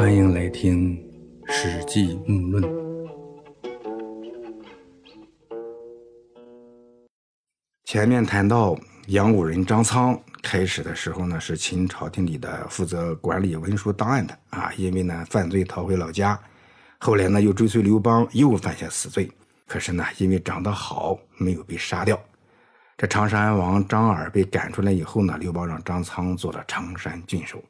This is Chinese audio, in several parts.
欢迎来听《史记目论》。前面谈到杨武人张苍，开始的时候呢是秦朝廷里的负责管理文书档案的啊，因为呢犯罪逃回老家，后来呢又追随刘邦，又犯下死罪，可是呢因为长得好，没有被杀掉。这长山王张耳被赶出来以后呢，刘邦让张苍做了常山郡守。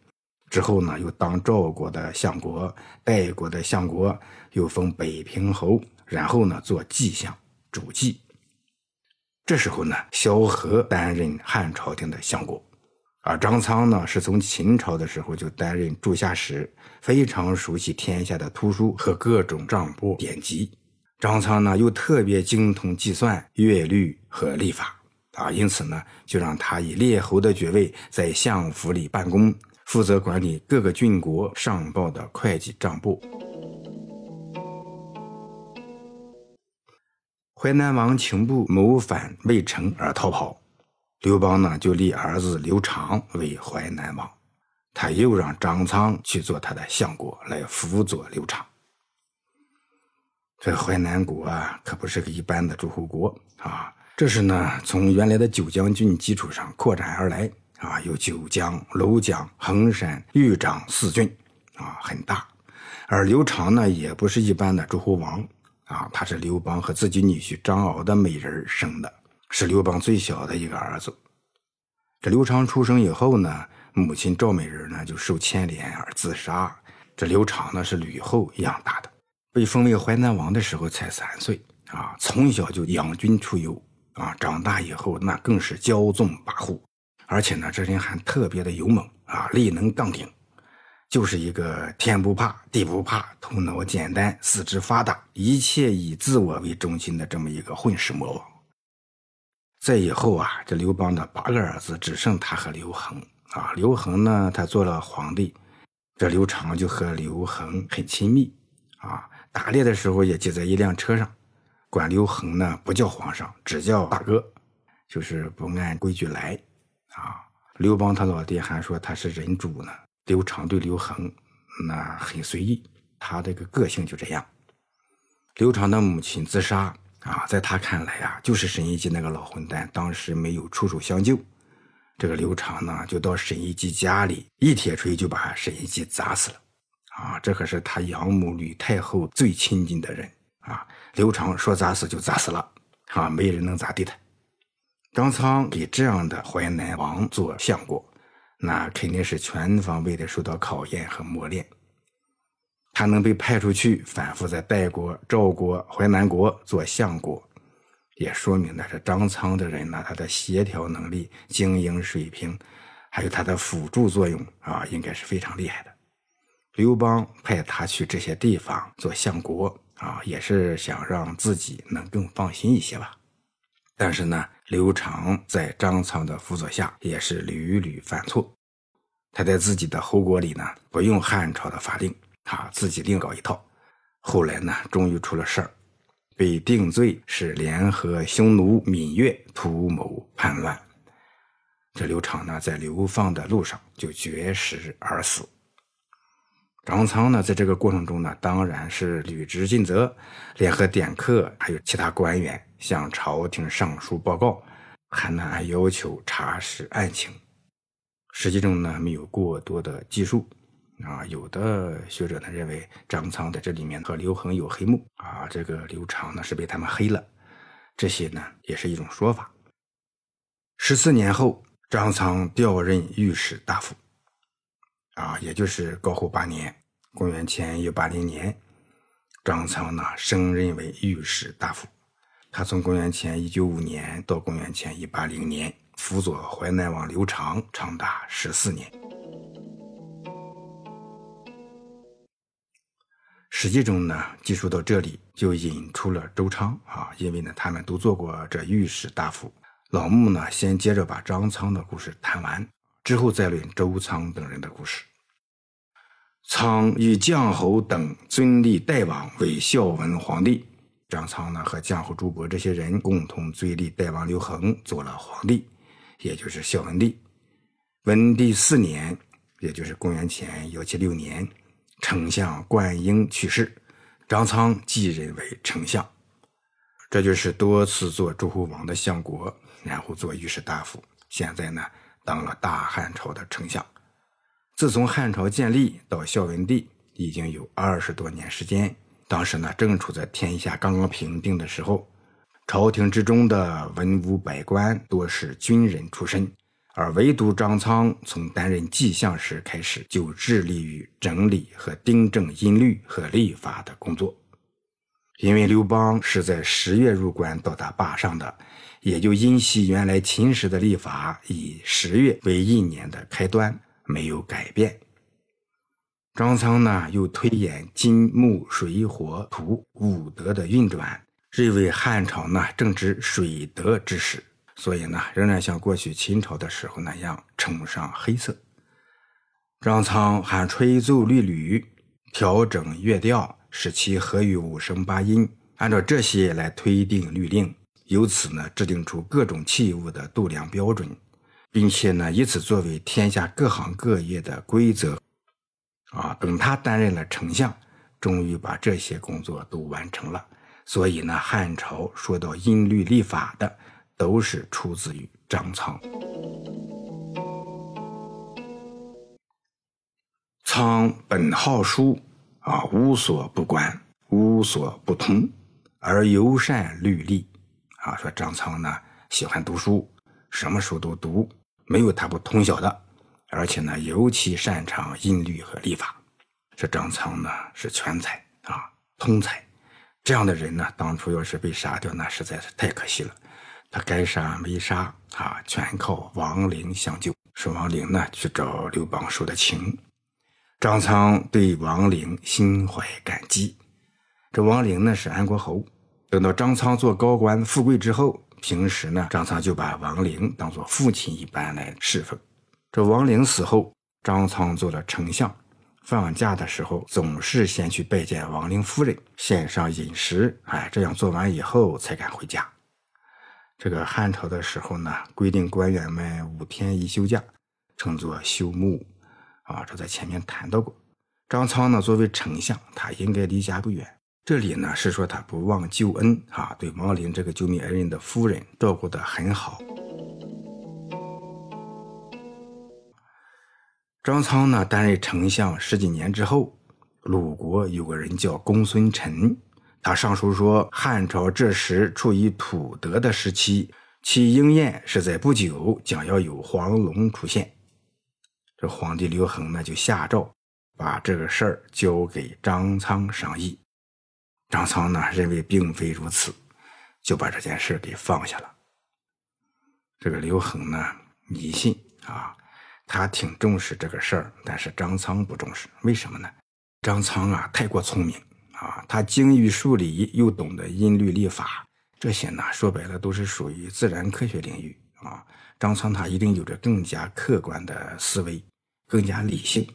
之后呢，又当赵国的相国、代国的相国，又封北平侯，然后呢做季相、主祭。这时候呢，萧何担任汉朝廷的相国，而张苍呢是从秦朝的时候就担任柱下史，非常熟悉天下的图书和各种账簿典籍。张苍呢又特别精通计算、乐律和历法啊，因此呢就让他以列侯的爵位在相府里办公。负责管理各个郡国上报的会计账簿。淮南王请部谋反未成而逃跑，刘邦呢就立儿子刘长为淮南王，他又让张苍去做他的相国来辅佐刘长。这淮南国啊，可不是个一般的诸侯国啊，这是呢从原来的九江郡基础上扩展而来。啊，有九江、庐江、衡山、豫章四郡，啊，很大。而刘长呢，也不是一般的诸侯王，啊，他是刘邦和自己女婿张敖的美人生的，是刘邦最小的一个儿子。这刘长出生以后呢，母亲赵美人呢就受牵连而自杀。这刘长呢是吕后养大的，被封为淮南王的时候才三岁，啊，从小就养军出游，啊，长大以后那更是骄纵跋扈。而且呢，这人还特别的勇猛啊，力能杠顶，就是一个天不怕地不怕，头脑简单，四肢发达，一切以自我为中心的这么一个混世魔王。在以后啊，这刘邦的八个儿子只剩他和刘恒啊。刘恒呢，他做了皇帝，这刘长就和刘恒很亲密啊，打猎的时候也挤在一辆车上，管刘恒呢不叫皇上，只叫大哥，就是不按规矩来。啊，刘邦他老爹还说他是人主呢。刘长对刘恒那很随意，他这个个性就这样。刘长的母亲自杀啊，在他看来啊，就是沈一基那个老混蛋当时没有出手相救。这个刘长呢，就到沈一基家里，一铁锤就把沈一基砸死了。啊，这可是他养母吕太后最亲近的人啊。刘长说砸死就砸死了，啊，没人能咋地他。张苍给这样的淮南王做相国，那肯定是全方位的受到考验和磨练。他能被派出去反复在代国、赵国、淮南国做相国，也说明了这张苍的人呢，他的协调能力、经营水平，还有他的辅助作用啊，应该是非常厉害的。刘邦派他去这些地方做相国啊，也是想让自己能更放心一些吧。但是呢，刘长在张苍的辅佐下，也是屡屡犯错。他在自己的侯国里呢，不用汉朝的法令，他自己另搞一套。后来呢，终于出了事儿，被定罪是联合匈奴、芈越图谋叛乱。这刘长呢，在流放的路上就绝食而死。张苍呢，在这个过程中呢，当然是履职尽责，联合典客还有其他官员向朝廷上书报告，还呢还要求查实案情。实际中呢，没有过多的记述。啊，有的学者呢认为张苍在这里面和刘恒有黑幕啊，这个刘长呢是被他们黑了，这些呢也是一种说法。十四年后，张苍调任御史大夫。啊，也就是高后八年，公元前一八零年，张苍呢升任为御史大夫。他从公元前一九五年到公元前一八零年，辅佐淮南王刘长长达十四年。史记中呢记述到这里，就引出了周昌啊，因为呢他们都做过这御史大夫。老穆呢先接着把张苍的故事谈完，之后再论周仓等人的故事。苍与绛侯等尊立代王为孝文皇帝，张苍呢和绛侯朱伯这些人共同尊立代王刘恒做了皇帝，也就是孝文帝。文帝四年，也就是公元前幺七六年，丞相灌婴去世，张苍继任为丞相。这就是多次做诸侯王的相国，然后做御史大夫，现在呢当了大汉朝的丞相。自从汉朝建立到孝文帝，已经有二十多年时间。当时呢正处在天下刚刚平定的时候，朝廷之中的文武百官多是军人出身。而唯独张苍从担任纪相时开始，就致力于整理和订正音律和历法的工作。因为刘邦是在十月入关到达坝上的，也就因袭原来秦时的历法，以十月为一年的开端，没有改变。张苍呢，又推演金木水火土五德的运转，认为汉朝呢正值水德之时。所以呢，仍然像过去秦朝的时候那样崇尚黑色。张苍还吹奏律吕，调整乐调，使其合于五声八音，按照这些来推定律令，由此呢制定出各种器物的度量标准，并且呢以此作为天下各行各业的规则。啊，等他担任了丞相，终于把这些工作都完成了。所以呢，汉朝说到音律立法的。都是出自于张苍。苍本好书啊，无所不观，无所不通，而尤善律历啊。说张苍呢喜欢读书，什么书都读，没有他不通晓的。而且呢，尤其擅长音律和历法。这张苍呢是全才啊，通才。这样的人呢，当初要是被杀掉，那实在是太可惜了。他该杀没杀啊，全靠王陵相救。是王陵呢去找刘邦说的情，张苍对王陵心怀感激。这王陵呢是安国侯，等到张苍做高官富贵之后，平时呢张苍就把王陵当做父亲一般来侍奉。这王陵死后，张苍做了丞相，放假的时候总是先去拜见王陵夫人，献上饮食，哎，这样做完以后才敢回家。这个汉朝的时候呢，规定官员们五天一休假，称作休沐，啊，这在前面谈到过。张苍呢，作为丞相，他应该离家不远。这里呢是说他不忘旧恩，啊，对王陵这个救命恩人的夫人照顾得很好。张苍呢担任丞相十几年之后，鲁国有个人叫公孙臣。他上书说，汉朝这时处于土德的时期，其应验是在不久将要有黄龙出现。这皇帝刘恒呢就下诏，把这个事儿交给张苍商议。张苍呢认为并非如此，就把这件事给放下了。这个刘恒呢迷信啊，他挺重视这个事儿，但是张苍不重视，为什么呢？张苍啊太过聪明。啊，他精于数理，又懂得音律历法，这些呢，说白了都是属于自然科学领域啊。张苍他一定有着更加客观的思维，更加理性。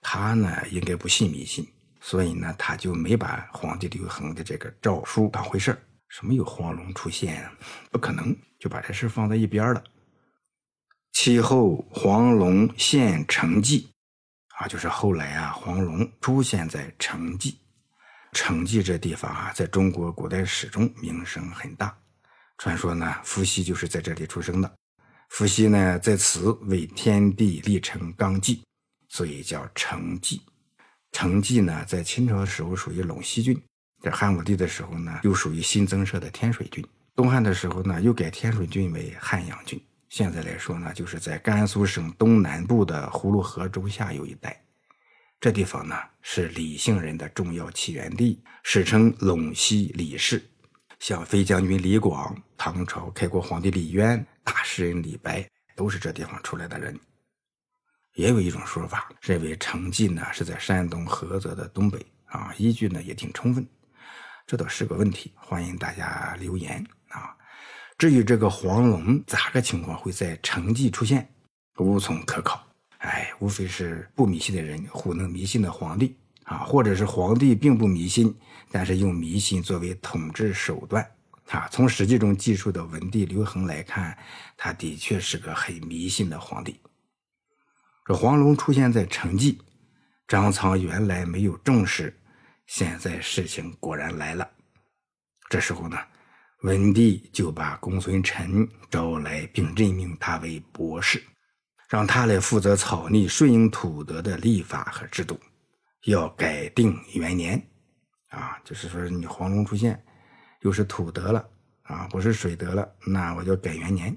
他呢，应该不信迷信，所以呢，他就没把皇帝刘恒的这个诏书当回事儿。什么有黄龙出现，不可能，就把这事放在一边了。其后黄龙现成纪，啊，就是后来啊，黄龙出现在成纪。成纪这地方啊，在中国古代史中名声很大。传说呢，伏羲就是在这里出生的。伏羲呢，在此为天地立成纲纪，所以叫成纪。成纪呢，在清朝的时候属于陇西郡，在汉武帝的时候呢，又属于新增设的天水郡。东汉的时候呢，又改天水郡为汉阳郡。现在来说呢，就是在甘肃省东南部的葫芦河州下游一带。这地方呢是李姓人的重要起源地，史称陇西李氏。像飞将军李广、唐朝开国皇帝李渊、大诗人李白，都是这地方出来的人。也有一种说法，认为成纪呢是在山东菏泽的东北啊，依据呢也挺充分。这倒是个问题，欢迎大家留言啊。至于这个黄龙咋个情况会在成纪出现，无从可考。哎，无非是不迷信的人糊弄迷信的皇帝啊，或者是皇帝并不迷信，但是用迷信作为统治手段啊。从史记中记述的文帝刘恒来看，他的确是个很迷信的皇帝。这黄龙出现在成纪，张苍原来没有重视，现在事情果然来了。这时候呢，文帝就把公孙臣招来，并任命他为博士，让他来负责草拟顺应土德的立法和制度，要改定元年。啊，就是说你黄龙出现，又是土德了啊，不是水德了，那我就改元年。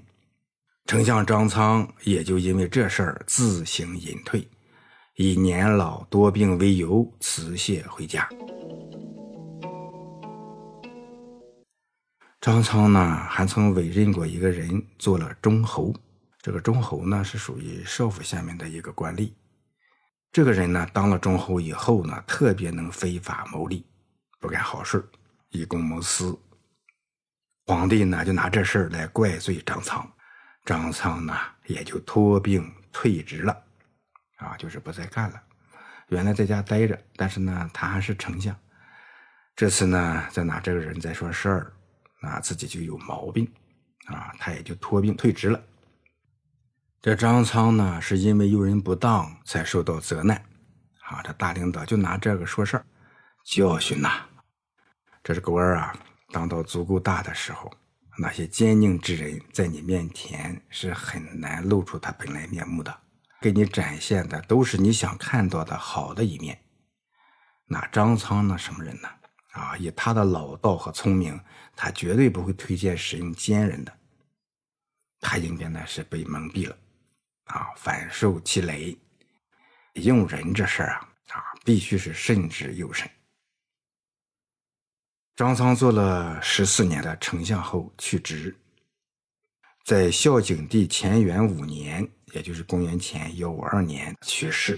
丞相张苍也就因为这事儿自行隐退，以年老多病为由辞谢回家。张苍呢，还曾委任过一个人做了中侯。这个中侯呢，是属于少府下面的一个官吏。这个人呢，当了中侯以后呢，特别能非法牟利，不干好事以公谋私。皇帝呢，就拿这事儿来怪罪张苍。张苍呢，也就托病退职了，啊，就是不再干了。原来在家待着，但是呢，他还是丞相。这次呢，再拿这个人在说事儿。那自己就有毛病，啊，他也就托病退职了。这张苍呢，是因为用人不当才受到责难，啊，这大领导就拿这个说事儿，教训呐。这是官儿啊，当到足够大的时候，那些奸佞之人在你面前是很难露出他本来面目的，给你展现的都是你想看到的好的一面。那张苍呢，什么人呢？啊，以他的老道和聪明，他绝对不会推荐使用奸人的。他应该呢是被蒙蔽了，啊，反受其雷。用人这事儿啊，啊，必须是慎之又慎。张苍做了十四年的丞相后去职，在孝景帝乾元五年，也就是公元前幺五二年去世，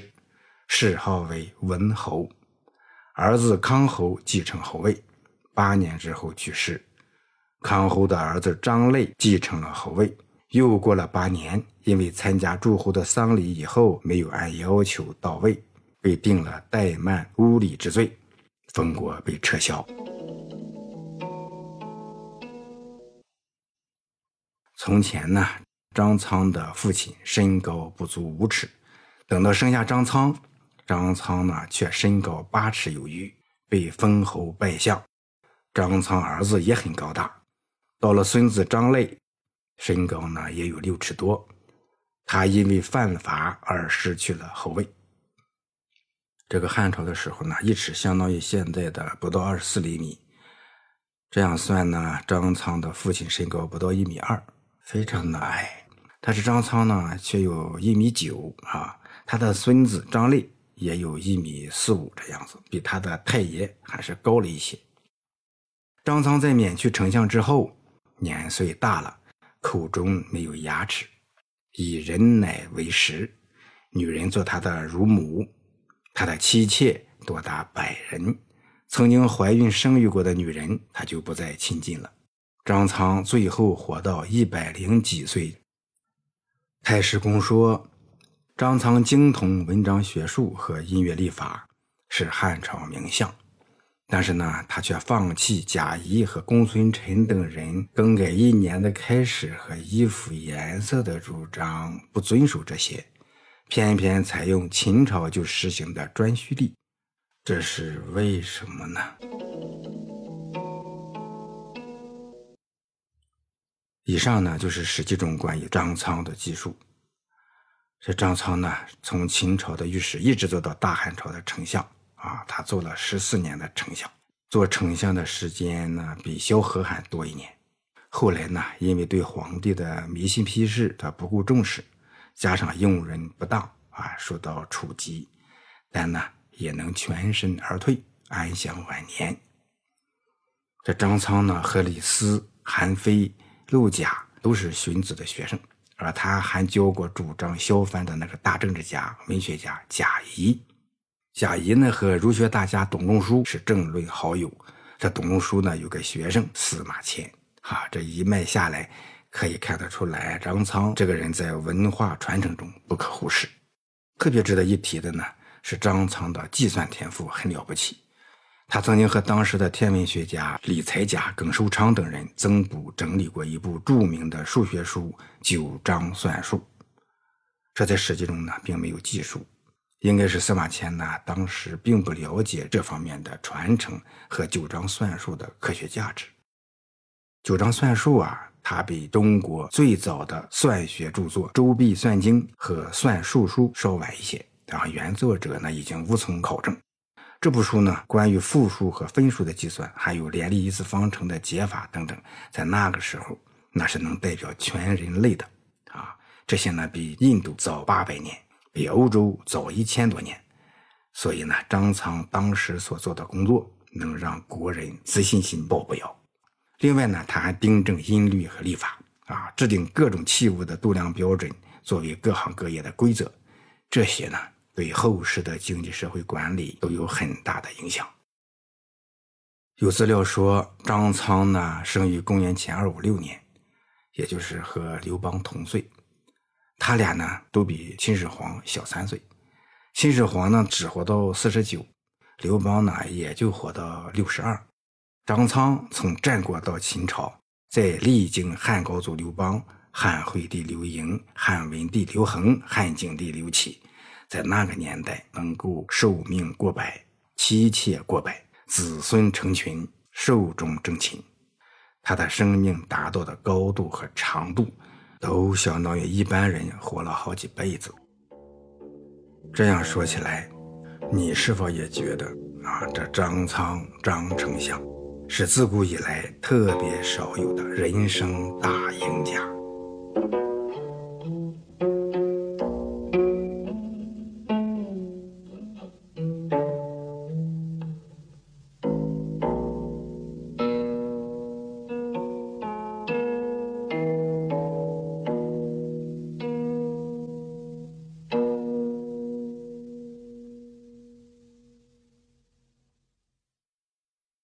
谥号为文侯。儿子康侯继承侯位，八年之后去世。康侯的儿子张累继承了侯位。又过了八年，因为参加诸侯的丧礼以后没有按要求到位，被定了怠慢污礼之罪，封国被撤销。从前呢，张苍的父亲身高不足五尺，等到生下张苍。张苍呢，却身高八尺有余，被封侯拜相。张苍儿子也很高大，到了孙子张累，身高呢也有六尺多。他因为犯法而失去了侯位。这个汉朝的时候呢，一尺相当于现在的不到二十四厘米。这样算呢，张苍的父亲身高不到一米二，非常的矮。但是张苍呢，却有一米九啊。他的孙子张立。也有一米四五这样子，比他的太爷还是高了一些。张苍在免去丞相之后，年岁大了，口中没有牙齿，以人奶为食，女人做他的乳母，他的妻妾多达百人，曾经怀孕生育过的女人，他就不再亲近了。张苍最后活到一百零几岁。太史公说。张苍精通文章学术和音乐历法，是汉朝名相。但是呢，他却放弃贾谊和公孙臣等人更改一年的开始和衣服颜色的主张，不遵守这些，偏偏采用秦朝就实行的颛顼历，这是为什么呢？以上呢，就是史记中关于张苍的记述。这张苍呢，从秦朝的御史一直做到大汉朝的丞相啊，他做了十四年的丞相，做丞相的时间呢比萧何还多一年。后来呢，因为对皇帝的迷信批示他不顾重视，加上用人不当啊，受到处级，但呢也能全身而退，安享晚年。这张苍呢，和李斯、韩非、陆贾都是荀子的学生。而他还教过主张削藩的那个大政治家、文学家贾谊。贾谊呢和儒学大家董仲舒是政论好友。这董仲舒呢有个学生司马迁。哈，这一脉下来，可以看得出来，张苍这个人在文化传承中不可忽视。特别值得一提的呢是张苍的计算天赋很了不起。他曾经和当时的天文学家李才甲、耿寿昌等人增补整理过一部著名的数学书《九章算术》，这在史记中呢并没有记述，应该是司马迁呢，当时并不了解这方面的传承和九章算术的科学价值。九章算术啊，它比中国最早的算学著作《周髀算经》和《算术书》稍晚一些，然后原作者呢已经无从考证。这部书呢，关于复数和分数的计算，还有联立一次方程的解法等等，在那个时候那是能代表全人类的啊。这些呢，比印度早八百年。比欧洲早一千多年，所以呢，张苍当时所做的工作能让国人自信心爆表。另外呢，他还订正音律和历法，啊，制定各种器物的度量标准，作为各行各业的规则。这些呢，对后世的经济社会管理都有很大的影响。有资料说，张苍呢，生于公元前二五六年，也就是和刘邦同岁。他俩呢都比秦始皇小三岁，秦始皇呢只活到四十九，刘邦呢也就活到六十二。张苍从战国到秦朝，在历经汉高祖刘邦、汉惠帝刘盈、汉文帝刘恒、汉景帝刘启，在那个年代能够寿命过百，妻妾过百，子孙成群，寿终正寝。他的生命达到的高度和长度。都相当于一般人活了好几辈子。这样说起来，你是否也觉得啊，这张苍张丞相是自古以来特别少有的人生大赢家？